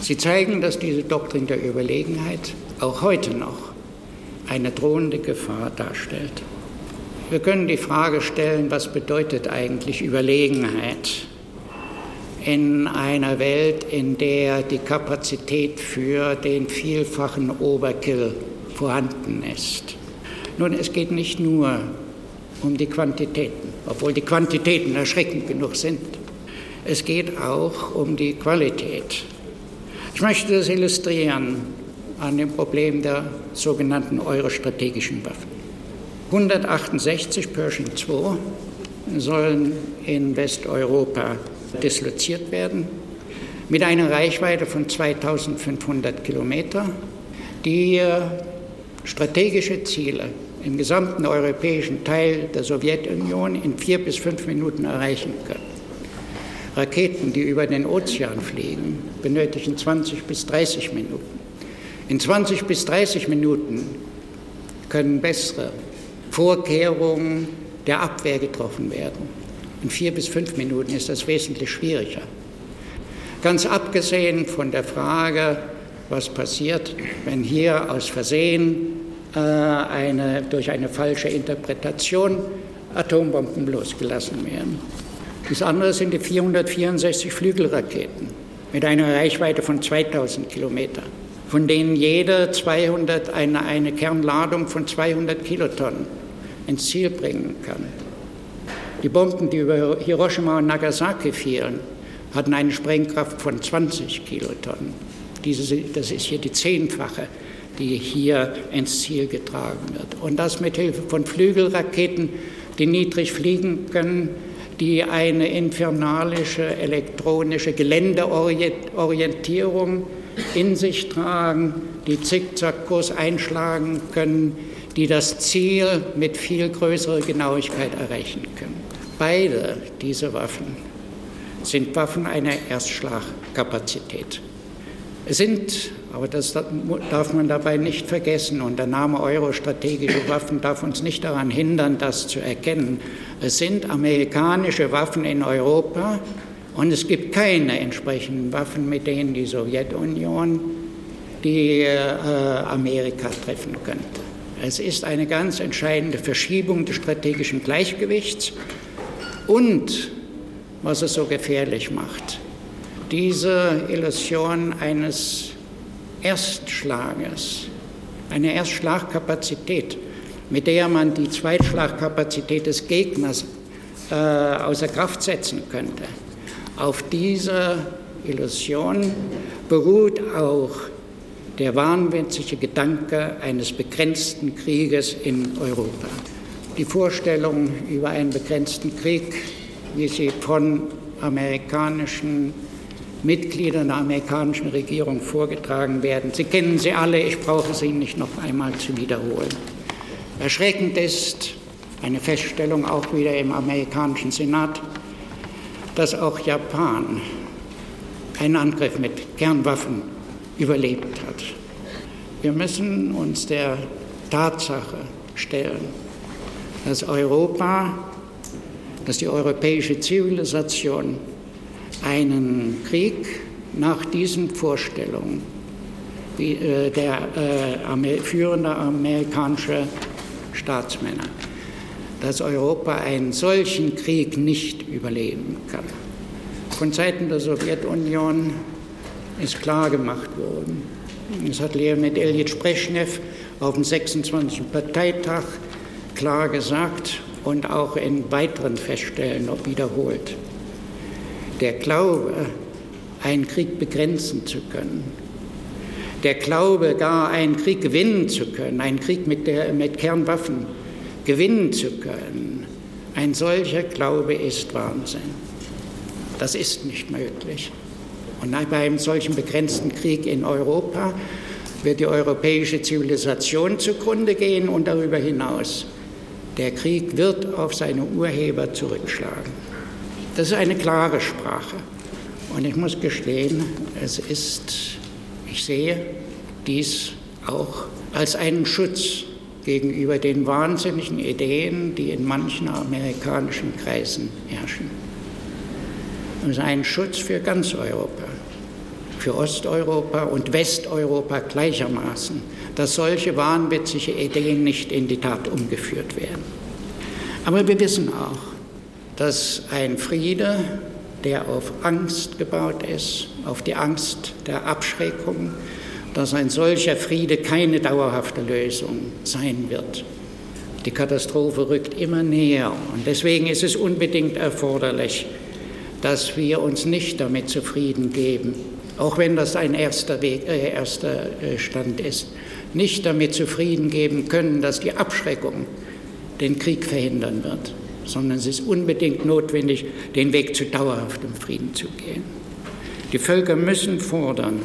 Sie zeigen, dass diese Doktrin der Überlegenheit auch heute noch eine drohende Gefahr darstellt. Wir können die Frage stellen, was bedeutet eigentlich Überlegenheit in einer Welt, in der die Kapazität für den vielfachen Overkill vorhanden ist. Nun, es geht nicht nur um die Quantitäten, obwohl die Quantitäten erschreckend genug sind. Es geht auch um die Qualität. Ich möchte das illustrieren an dem Problem der sogenannten eurostrategischen Waffen. 168 Pershing II sollen in Westeuropa disloziert werden mit einer Reichweite von 2500 Kilometer, die strategische Ziele im gesamten europäischen Teil der Sowjetunion in vier bis fünf Minuten erreichen können. Raketen, die über den Ozean fliegen, benötigen 20 bis 30 Minuten. In 20 bis 30 Minuten können bessere Vorkehrungen der Abwehr getroffen werden. In vier bis fünf Minuten ist das wesentlich schwieriger. Ganz abgesehen von der Frage, was passiert, wenn hier aus Versehen äh, eine, durch eine falsche Interpretation Atombomben losgelassen werden. Das andere sind die 464 Flügelraketen mit einer Reichweite von 2000 Kilometer, von denen jeder 200 eine, eine Kernladung von 200 Kilotonnen ins Ziel bringen kann. Die Bomben, die über Hiroshima und Nagasaki fielen, hatten eine Sprengkraft von 20 Kilotonnen. Diese, das ist hier die zehnfache, die hier ins Ziel getragen wird. Und das mit Hilfe von Flügelraketen, die niedrig fliegen können, die eine infernalische elektronische Geländeorientierung in sich tragen, die Zickzackkurs einschlagen können, die das Ziel mit viel größerer Genauigkeit erreichen können. Beide diese Waffen sind Waffen einer Erstschlagkapazität. Es sind, aber das darf man dabei nicht vergessen, und der Name Euro-strategische Waffen darf uns nicht daran hindern, das zu erkennen. Es sind amerikanische Waffen in Europa und es gibt keine entsprechenden Waffen, mit denen die Sowjetunion die äh, Amerika treffen könnte. Es ist eine ganz entscheidende Verschiebung des strategischen Gleichgewichts und, was es so gefährlich macht, diese Illusion eines Erstschlages, eine Erstschlagkapazität, mit der man die Zweitschlagkapazität des Gegners äh, außer Kraft setzen könnte. Auf dieser Illusion beruht auch der wahnwitzige Gedanke eines begrenzten Krieges in Europa. Die Vorstellung über einen begrenzten Krieg, wie sie von amerikanischen Mitgliedern der amerikanischen Regierung vorgetragen werden. Sie kennen sie alle, ich brauche sie nicht noch einmal zu wiederholen. Erschreckend ist eine Feststellung auch wieder im amerikanischen Senat, dass auch Japan einen Angriff mit Kernwaffen überlebt hat. Wir müssen uns der Tatsache stellen, dass Europa, dass die europäische Zivilisation einen Krieg nach diesen Vorstellungen, wie, äh, der äh, führende amerikanische Staatsmänner, dass Europa einen solchen Krieg nicht überleben kann. Von Seiten der Sowjetunion ist klar gemacht worden. Das hat Leonid Ilyich Brezhnev auf dem 26. Parteitag klar gesagt und auch in weiteren Feststellen wiederholt. Der Glaube, einen Krieg begrenzen zu können, der Glaube, gar einen Krieg gewinnen zu können, einen Krieg mit, der, mit Kernwaffen gewinnen zu können, ein solcher Glaube ist Wahnsinn. Das ist nicht möglich. Und bei einem solchen begrenzten Krieg in Europa wird die europäische Zivilisation zugrunde gehen und darüber hinaus. Der Krieg wird auf seine Urheber zurückschlagen. Das ist eine klare Sprache. Und ich muss gestehen, es ist, ich sehe dies auch als einen Schutz gegenüber den wahnsinnigen Ideen, die in manchen amerikanischen Kreisen herrschen. Ist ein Schutz für ganz Europa, für Osteuropa und Westeuropa gleichermaßen, dass solche wahnwitzige Ideen nicht in die Tat umgeführt werden. Aber wir wissen auch, dass ein Friede, der auf Angst gebaut ist, auf die Angst der Abschreckung, dass ein solcher Friede keine dauerhafte Lösung sein wird. Die Katastrophe rückt immer näher und deswegen ist es unbedingt erforderlich, dass wir uns nicht damit zufrieden geben, auch wenn das ein erster, Weg, äh, erster äh, Stand ist, nicht damit zufrieden geben können, dass die Abschreckung den Krieg verhindern wird sondern es ist unbedingt notwendig, den Weg zu dauerhaftem Frieden zu gehen. Die Völker müssen fordern,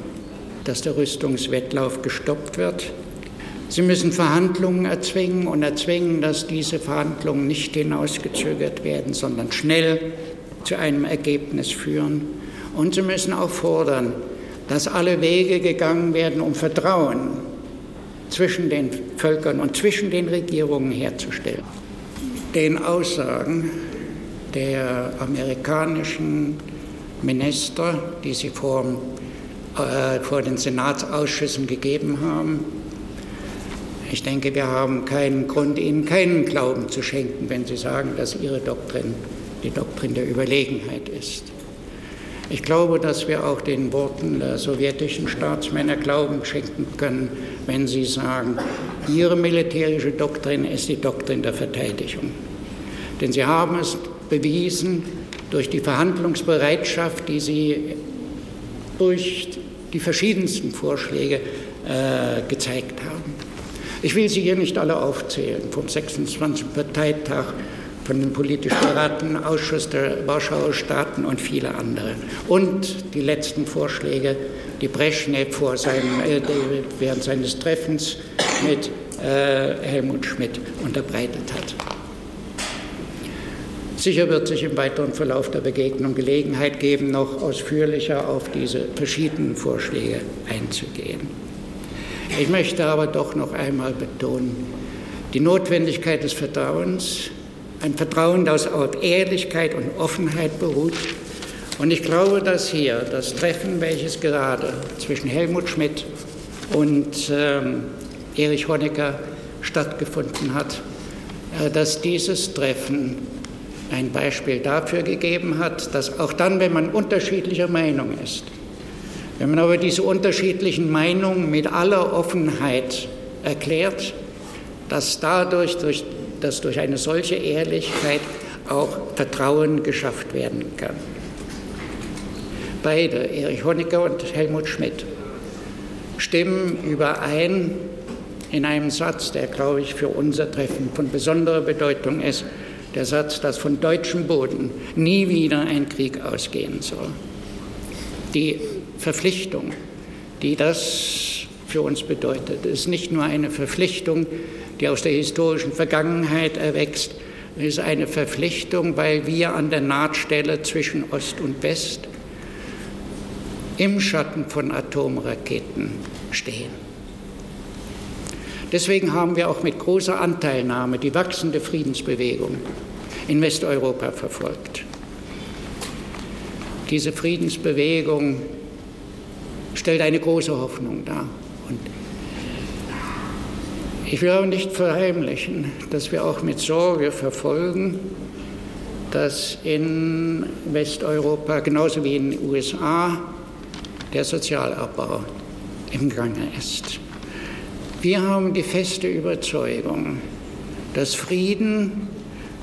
dass der Rüstungswettlauf gestoppt wird. Sie müssen Verhandlungen erzwingen und erzwingen, dass diese Verhandlungen nicht hinausgezögert werden, sondern schnell zu einem Ergebnis führen. Und sie müssen auch fordern, dass alle Wege gegangen werden, um Vertrauen zwischen den Völkern und zwischen den Regierungen herzustellen den Aussagen der amerikanischen Minister, die sie vor, äh, vor den Senatsausschüssen gegeben haben. Ich denke, wir haben keinen Grund, ihnen keinen Glauben zu schenken, wenn sie sagen, dass ihre Doktrin die Doktrin der Überlegenheit ist. Ich glaube, dass wir auch den Worten der sowjetischen Staatsmänner Glauben schenken können, wenn sie sagen, ihre militärische Doktrin ist die Doktrin der Verteidigung. Denn sie haben es bewiesen durch die Verhandlungsbereitschaft, die sie durch die verschiedensten Vorschläge äh, gezeigt haben. Ich will sie hier nicht alle aufzählen, vom 26. Parteitag von dem politisch beratenden Ausschuss der Warschauer Staaten und viele andere. Und die letzten Vorschläge, die Brezhnev vor seinem, äh, während seines Treffens mit äh, Helmut Schmidt unterbreitet hat. Sicher wird sich im weiteren Verlauf der Begegnung Gelegenheit geben, noch ausführlicher auf diese verschiedenen Vorschläge einzugehen. Ich möchte aber doch noch einmal betonen, die Notwendigkeit des Vertrauens ein Vertrauen, das auf Ehrlichkeit und Offenheit beruht. Und ich glaube, dass hier das Treffen, welches gerade zwischen Helmut Schmidt und ähm, Erich Honecker stattgefunden hat, äh, dass dieses Treffen ein Beispiel dafür gegeben hat, dass auch dann, wenn man unterschiedlicher Meinung ist, wenn man aber diese unterschiedlichen Meinungen mit aller Offenheit erklärt, dass dadurch durch dass durch eine solche Ehrlichkeit auch Vertrauen geschafft werden kann. Beide, Erich Honecker und Helmut Schmidt, stimmen überein in einem Satz, der, glaube ich, für unser Treffen von besonderer Bedeutung ist, der Satz, dass von deutschem Boden nie wieder ein Krieg ausgehen soll. Die Verpflichtung, die das für uns bedeutet, ist nicht nur eine Verpflichtung, die aus der historischen Vergangenheit erwächst, ist eine Verpflichtung, weil wir an der Nahtstelle zwischen Ost und West im Schatten von Atomraketen stehen. Deswegen haben wir auch mit großer Anteilnahme die wachsende Friedensbewegung in Westeuropa verfolgt. Diese Friedensbewegung stellt eine große Hoffnung dar. Und ich will auch nicht verheimlichen, dass wir auch mit Sorge verfolgen, dass in Westeuropa genauso wie in den USA der Sozialabbau im Gange ist. Wir haben die feste Überzeugung, dass Frieden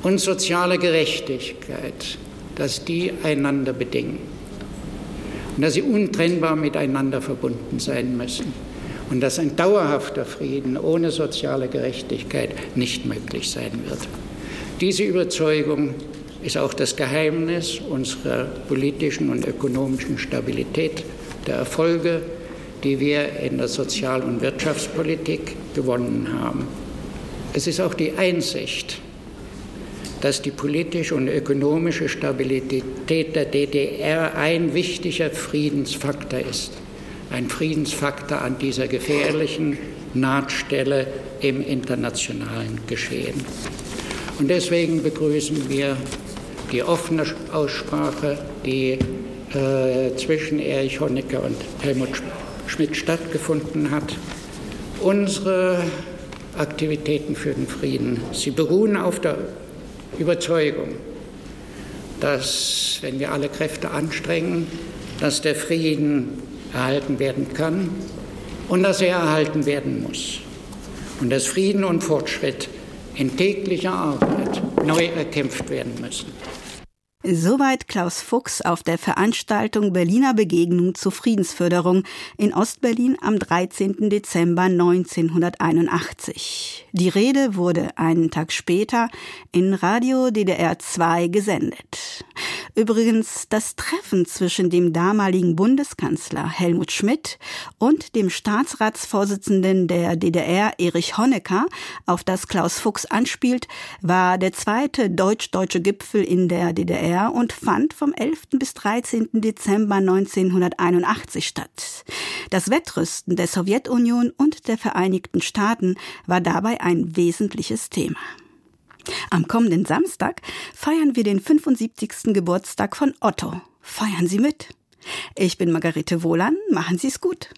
und soziale Gerechtigkeit, dass die einander bedingen und dass sie untrennbar miteinander verbunden sein müssen und dass ein dauerhafter Frieden ohne soziale Gerechtigkeit nicht möglich sein wird. Diese Überzeugung ist auch das Geheimnis unserer politischen und ökonomischen Stabilität, der Erfolge, die wir in der Sozial- und Wirtschaftspolitik gewonnen haben. Es ist auch die Einsicht, dass die politische und ökonomische Stabilität der DDR ein wichtiger Friedensfaktor ist. Ein Friedensfaktor an dieser gefährlichen Nahtstelle im internationalen Geschehen. Und deswegen begrüßen wir die offene Aussprache, die äh, zwischen Erich Honecker und Helmut Schmidt stattgefunden hat. Unsere Aktivitäten für den Frieden, sie beruhen auf der Überzeugung, dass, wenn wir alle Kräfte anstrengen, dass der Frieden erhalten werden kann und dass er erhalten werden muss. Und dass Frieden und Fortschritt in täglicher Arbeit neu erkämpft werden müssen. Soweit Klaus Fuchs auf der Veranstaltung Berliner Begegnung zur Friedensförderung in Ostberlin am 13. Dezember 1981. Die Rede wurde einen Tag später in Radio DDR 2 gesendet. Übrigens, das Treffen zwischen dem damaligen Bundeskanzler Helmut Schmidt und dem Staatsratsvorsitzenden der DDR Erich Honecker, auf das Klaus Fuchs anspielt, war der zweite deutsch-deutsche Gipfel in der DDR und fand vom 11. bis 13. Dezember 1981 statt. Das Wettrüsten der Sowjetunion und der Vereinigten Staaten war dabei ein wesentliches Thema. Am kommenden Samstag feiern wir den 75. Geburtstag von Otto. Feiern Sie mit. Ich bin Margarete Wohlan. Machen Sie es gut.